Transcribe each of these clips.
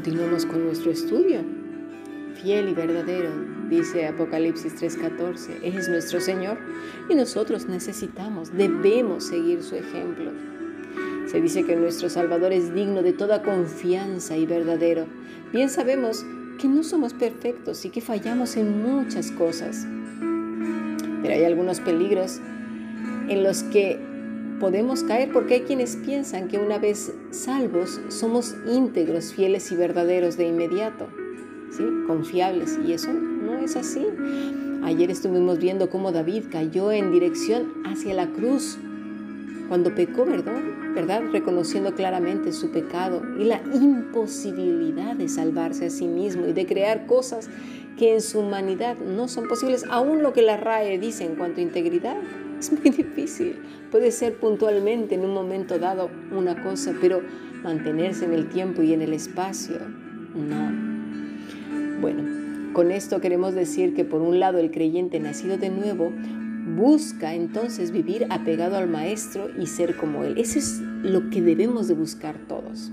continuamos con nuestro estudio. Fiel y verdadero, dice Apocalipsis 3:14, es nuestro Señor y nosotros necesitamos, debemos seguir su ejemplo. Se dice que nuestro Salvador es digno de toda confianza y verdadero. Bien sabemos que no somos perfectos y que fallamos en muchas cosas. Pero hay algunos peligros en los que podemos caer porque hay quienes piensan que una vez salvos somos íntegros, fieles y verdaderos de inmediato, ¿sí? confiables. Y eso no es así. Ayer estuvimos viendo cómo David cayó en dirección hacia la cruz cuando pecó, ¿verdad? ¿verdad? Reconociendo claramente su pecado y la imposibilidad de salvarse a sí mismo y de crear cosas que en su humanidad no son posibles. Aún lo que la RAE dice en cuanto a integridad es muy difícil. Puede ser puntualmente en un momento dado una cosa, pero mantenerse en el tiempo y en el espacio, no. Bueno, con esto queremos decir que por un lado el creyente nacido de nuevo busca entonces vivir apegado al Maestro y ser como Él. Eso es lo que debemos de buscar todos.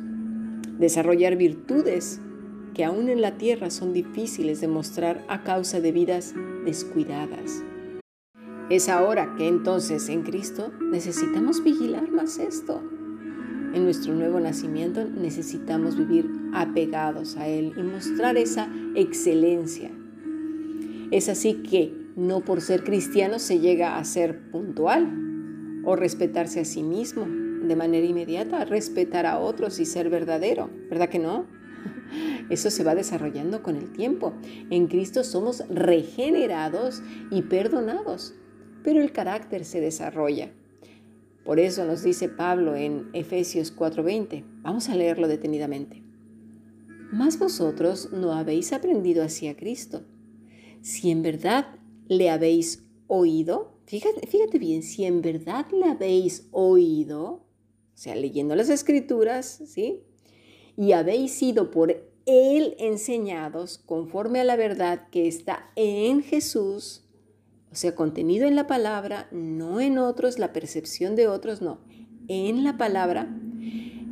Desarrollar virtudes que aún en la tierra son difíciles de mostrar a causa de vidas descuidadas. Es ahora que entonces en Cristo necesitamos vigilar más esto. En nuestro nuevo nacimiento necesitamos vivir apegados a Él y mostrar esa excelencia. Es así que no por ser cristiano se llega a ser puntual o respetarse a sí mismo de manera inmediata, respetar a otros y ser verdadero, ¿verdad que no? Eso se va desarrollando con el tiempo. En Cristo somos regenerados y perdonados, pero el carácter se desarrolla. Por eso nos dice Pablo en Efesios 4:20. Vamos a leerlo detenidamente. Mas vosotros no habéis aprendido así a Cristo. Si en verdad le habéis oído, fíjate, bien, si en verdad le habéis oído, o sea, leyendo las escrituras, ¿sí? Y habéis sido por él enseñados conforme a la verdad que está en Jesús, o sea, contenido en la palabra, no en otros, la percepción de otros, no, en la palabra,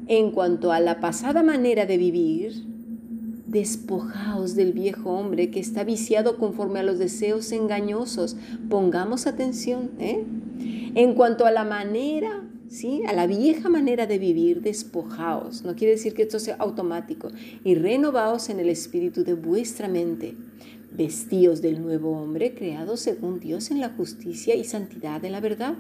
en cuanto a la pasada manera de vivir, Despojaos del viejo hombre que está viciado conforme a los deseos engañosos. Pongamos atención. ¿eh? En cuanto a la manera, ¿sí? a la vieja manera de vivir, despojaos. No quiere decir que esto sea automático. Y renovaos en el espíritu de vuestra mente. Vestíos del nuevo hombre creado según Dios en la justicia y santidad de la verdad.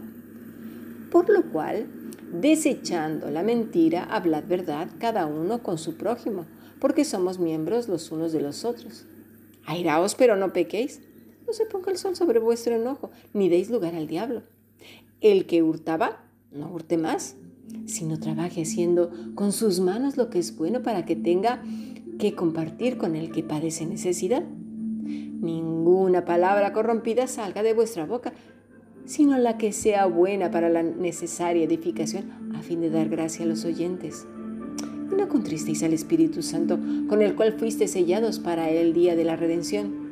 Por lo cual, desechando la mentira, hablad verdad cada uno con su prójimo porque somos miembros los unos de los otros. Airaos, pero no pequéis. No se ponga el sol sobre vuestro enojo, ni deis lugar al diablo. El que hurtaba, no hurte más, sino trabaje haciendo con sus manos lo que es bueno para que tenga que compartir con el que padece necesidad. Ninguna palabra corrompida salga de vuestra boca, sino la que sea buena para la necesaria edificación, a fin de dar gracia a los oyentes no contristéis al Espíritu Santo, con el cual fuiste sellados para el día de la redención.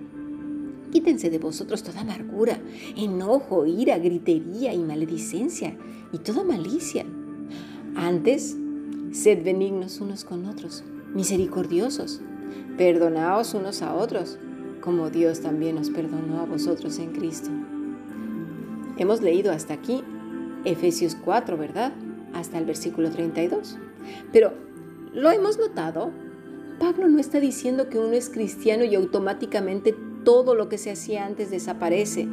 Quítense de vosotros toda amargura, enojo, ira, gritería y maledicencia y toda malicia. Antes, sed benignos unos con otros, misericordiosos, perdonaos unos a otros, como Dios también os perdonó a vosotros en Cristo. Hemos leído hasta aquí Efesios 4, ¿verdad? Hasta el versículo 32. Pero ¿Lo hemos notado? Pablo no está diciendo que uno es cristiano y automáticamente todo lo que se hacía antes desaparece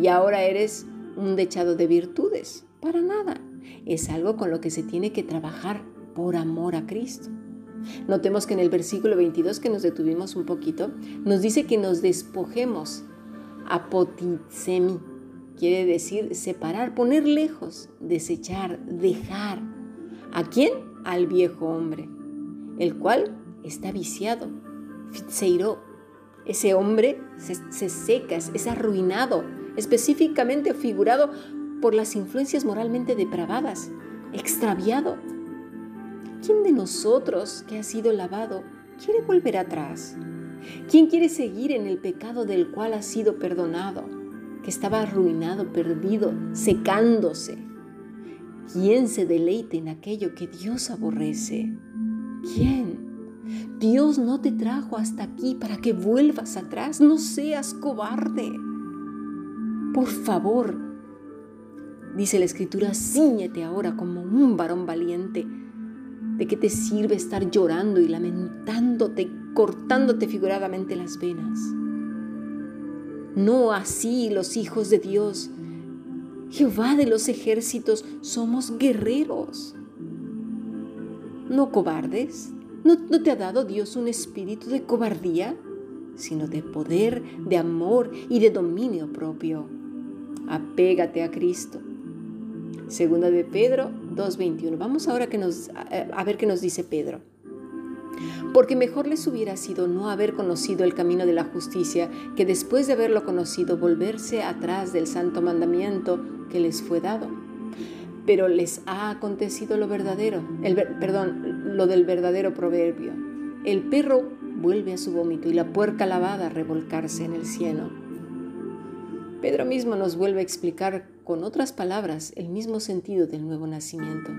y ahora eres un dechado de virtudes. Para nada. Es algo con lo que se tiene que trabajar por amor a Cristo. Notemos que en el versículo 22 que nos detuvimos un poquito, nos dice que nos despojemos. Apotitsemi quiere decir separar, poner lejos, desechar, dejar. ¿A quién? Al viejo hombre el cual está viciado. Fitzeiro, ese hombre se, seca, es arruinado, específicamente figurado por las influencias moralmente depravadas, extraviado. ¿Quién de nosotros que ha sido lavado quiere volver atrás? ¿Quién quiere seguir en el pecado del cual ha sido perdonado, que estaba arruinado, perdido, secándose? ¿Quién se deleite en aquello que Dios aborrece? ¿Quién? Dios no te trajo hasta aquí para que vuelvas atrás. No seas cobarde. Por favor, dice la escritura, ciñete ahora como un varón valiente. ¿De qué te sirve estar llorando y lamentándote, cortándote figuradamente las venas? No así los hijos de Dios. Jehová de los ejércitos, somos guerreros. No cobardes. ¿No, ¿No, te ha dado Dios un espíritu de cobardía, sino de poder, de amor y de dominio propio? Apégate a Cristo. Segunda de Pedro 2.21. Vamos ahora nos, a ver qué nos dice Pedro. Porque mejor les hubiera sido no haber conocido el camino de la justicia que después de haberlo conocido volverse atrás del santo mandamiento que les fue dado. Pero les ha acontecido lo verdadero, el, perdón, lo del verdadero proverbio. El perro vuelve a su vómito y la puerca lavada a revolcarse en el cieno. Pedro mismo nos vuelve a explicar con otras palabras el mismo sentido del nuevo nacimiento.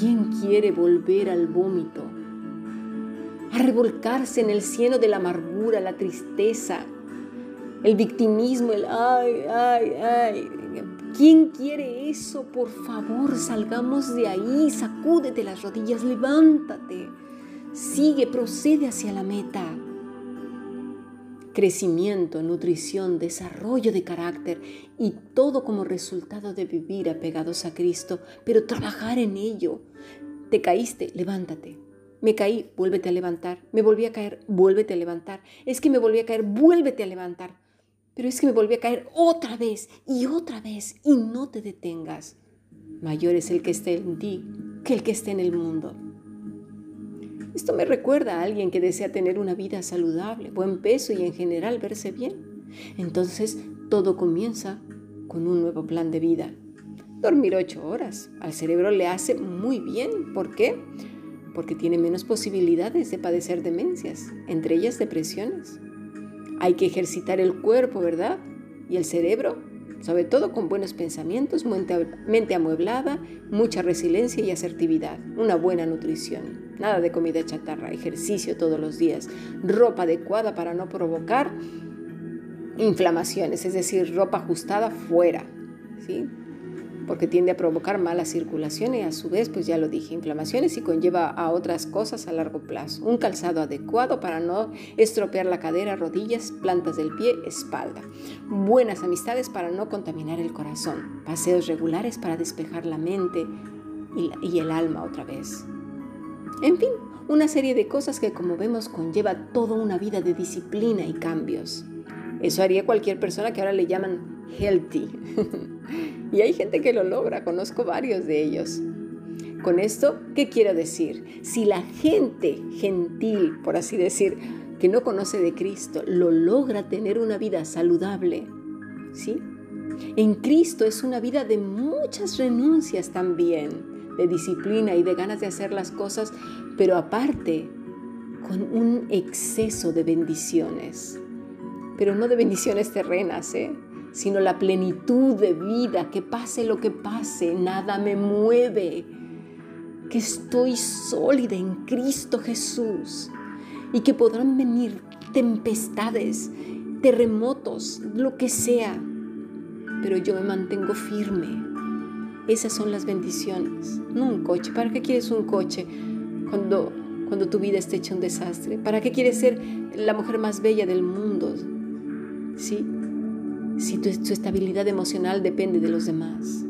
¿Quién quiere volver al vómito? A revolcarse en el cieno de la amargura, la tristeza, el victimismo, el ay, ay, ay. ¿Quién quiere eso? Por favor, salgamos de ahí, sacúdete las rodillas, levántate, sigue, procede hacia la meta crecimiento, nutrición, desarrollo de carácter y todo como resultado de vivir apegados a Cristo, pero trabajar en ello. Te caíste, levántate. Me caí, vuélvete a levantar. Me volví a caer, vuélvete a levantar. Es que me volví a caer, vuélvete a levantar. Pero es que me volví a caer otra vez y otra vez y no te detengas. Mayor es el que esté en ti que el que esté en el mundo. Esto me recuerda a alguien que desea tener una vida saludable, buen peso y en general verse bien. Entonces todo comienza con un nuevo plan de vida. Dormir ocho horas al cerebro le hace muy bien. ¿Por qué? Porque tiene menos posibilidades de padecer demencias, entre ellas depresiones. Hay que ejercitar el cuerpo, ¿verdad? Y el cerebro, sobre todo con buenos pensamientos, mente amueblada, mucha resiliencia y asertividad, una buena nutrición. Nada de comida chatarra, ejercicio todos los días, ropa adecuada para no provocar inflamaciones, es decir, ropa ajustada fuera, ¿sí? porque tiende a provocar mala circulación y a su vez, pues ya lo dije, inflamaciones y conlleva a otras cosas a largo plazo. Un calzado adecuado para no estropear la cadera, rodillas, plantas del pie, espalda. Buenas amistades para no contaminar el corazón. Paseos regulares para despejar la mente y, y el alma otra vez. En fin, una serie de cosas que como vemos conlleva toda una vida de disciplina y cambios. Eso haría cualquier persona que ahora le llaman healthy. y hay gente que lo logra, conozco varios de ellos. Con esto, ¿qué quiero decir? Si la gente gentil, por así decir, que no conoce de Cristo, lo logra tener una vida saludable, ¿sí? En Cristo es una vida de muchas renuncias también de disciplina y de ganas de hacer las cosas, pero aparte con un exceso de bendiciones. Pero no de bendiciones terrenas, ¿eh? sino la plenitud de vida, que pase lo que pase, nada me mueve, que estoy sólida en Cristo Jesús y que podrán venir tempestades, terremotos, lo que sea, pero yo me mantengo firme esas son las bendiciones, no un coche. ¿Para qué quieres un coche cuando, cuando tu vida está hecha un desastre? ¿Para qué quieres ser la mujer más bella del mundo? ¿Sí? Si tu, tu estabilidad emocional depende de los demás.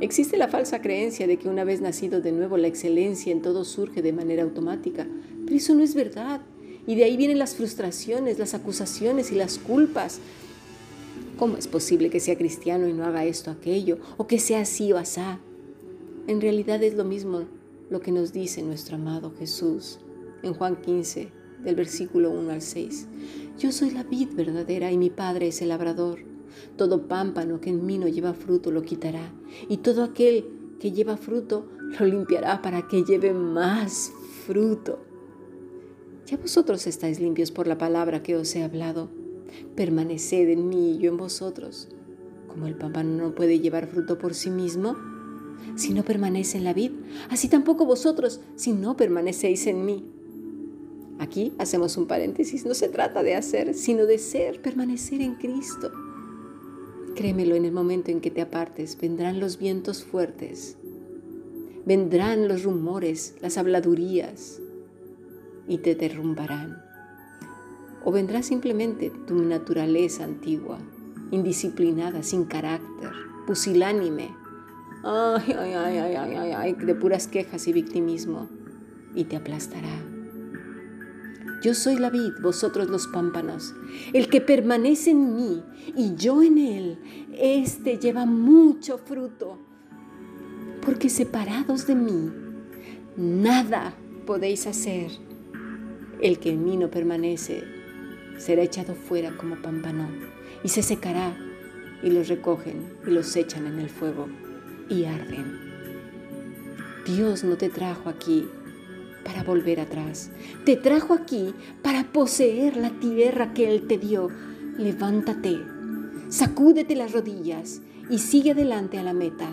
Existe la falsa creencia de que una vez nacido de nuevo la excelencia en todo surge de manera automática, pero eso no es verdad. Y de ahí vienen las frustraciones, las acusaciones y las culpas ¿Cómo es posible que sea cristiano y no haga esto, aquello, o que sea así o asá? En realidad es lo mismo lo que nos dice nuestro amado Jesús en Juan 15, del versículo 1 al 6. Yo soy la vid verdadera y mi Padre es el labrador. Todo pámpano que en mí no lleva fruto lo quitará, y todo aquel que lleva fruto lo limpiará para que lleve más fruto. Ya vosotros estáis limpios por la palabra que os he hablado. Permaneced en mí y yo en vosotros. Como el pámpano no puede llevar fruto por sí mismo, si no permanece en la vid, así tampoco vosotros si no permanecéis en mí. Aquí hacemos un paréntesis, no se trata de hacer, sino de ser, permanecer en Cristo. Créemelo, en el momento en que te apartes, vendrán los vientos fuertes, vendrán los rumores, las habladurías, y te derrumbarán. O vendrá simplemente tu naturaleza antigua, indisciplinada, sin carácter, pusilánime, ay, ay, ay, ay, ay, ay, de puras quejas y victimismo, y te aplastará. Yo soy la vid, vosotros los pámpanos. El que permanece en mí y yo en él, éste lleva mucho fruto. Porque separados de mí, nada podéis hacer. El que en mí no permanece será echado fuera como pámpano y se secará y los recogen y los echan en el fuego y arden. Dios no te trajo aquí para volver atrás. Te trajo aquí para poseer la tierra que Él te dio. Levántate, sacúdete las rodillas y sigue adelante a la meta.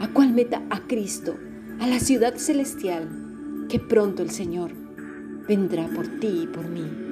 ¿A cuál meta? A Cristo, a la ciudad celestial, que pronto el Señor vendrá por ti y por mí.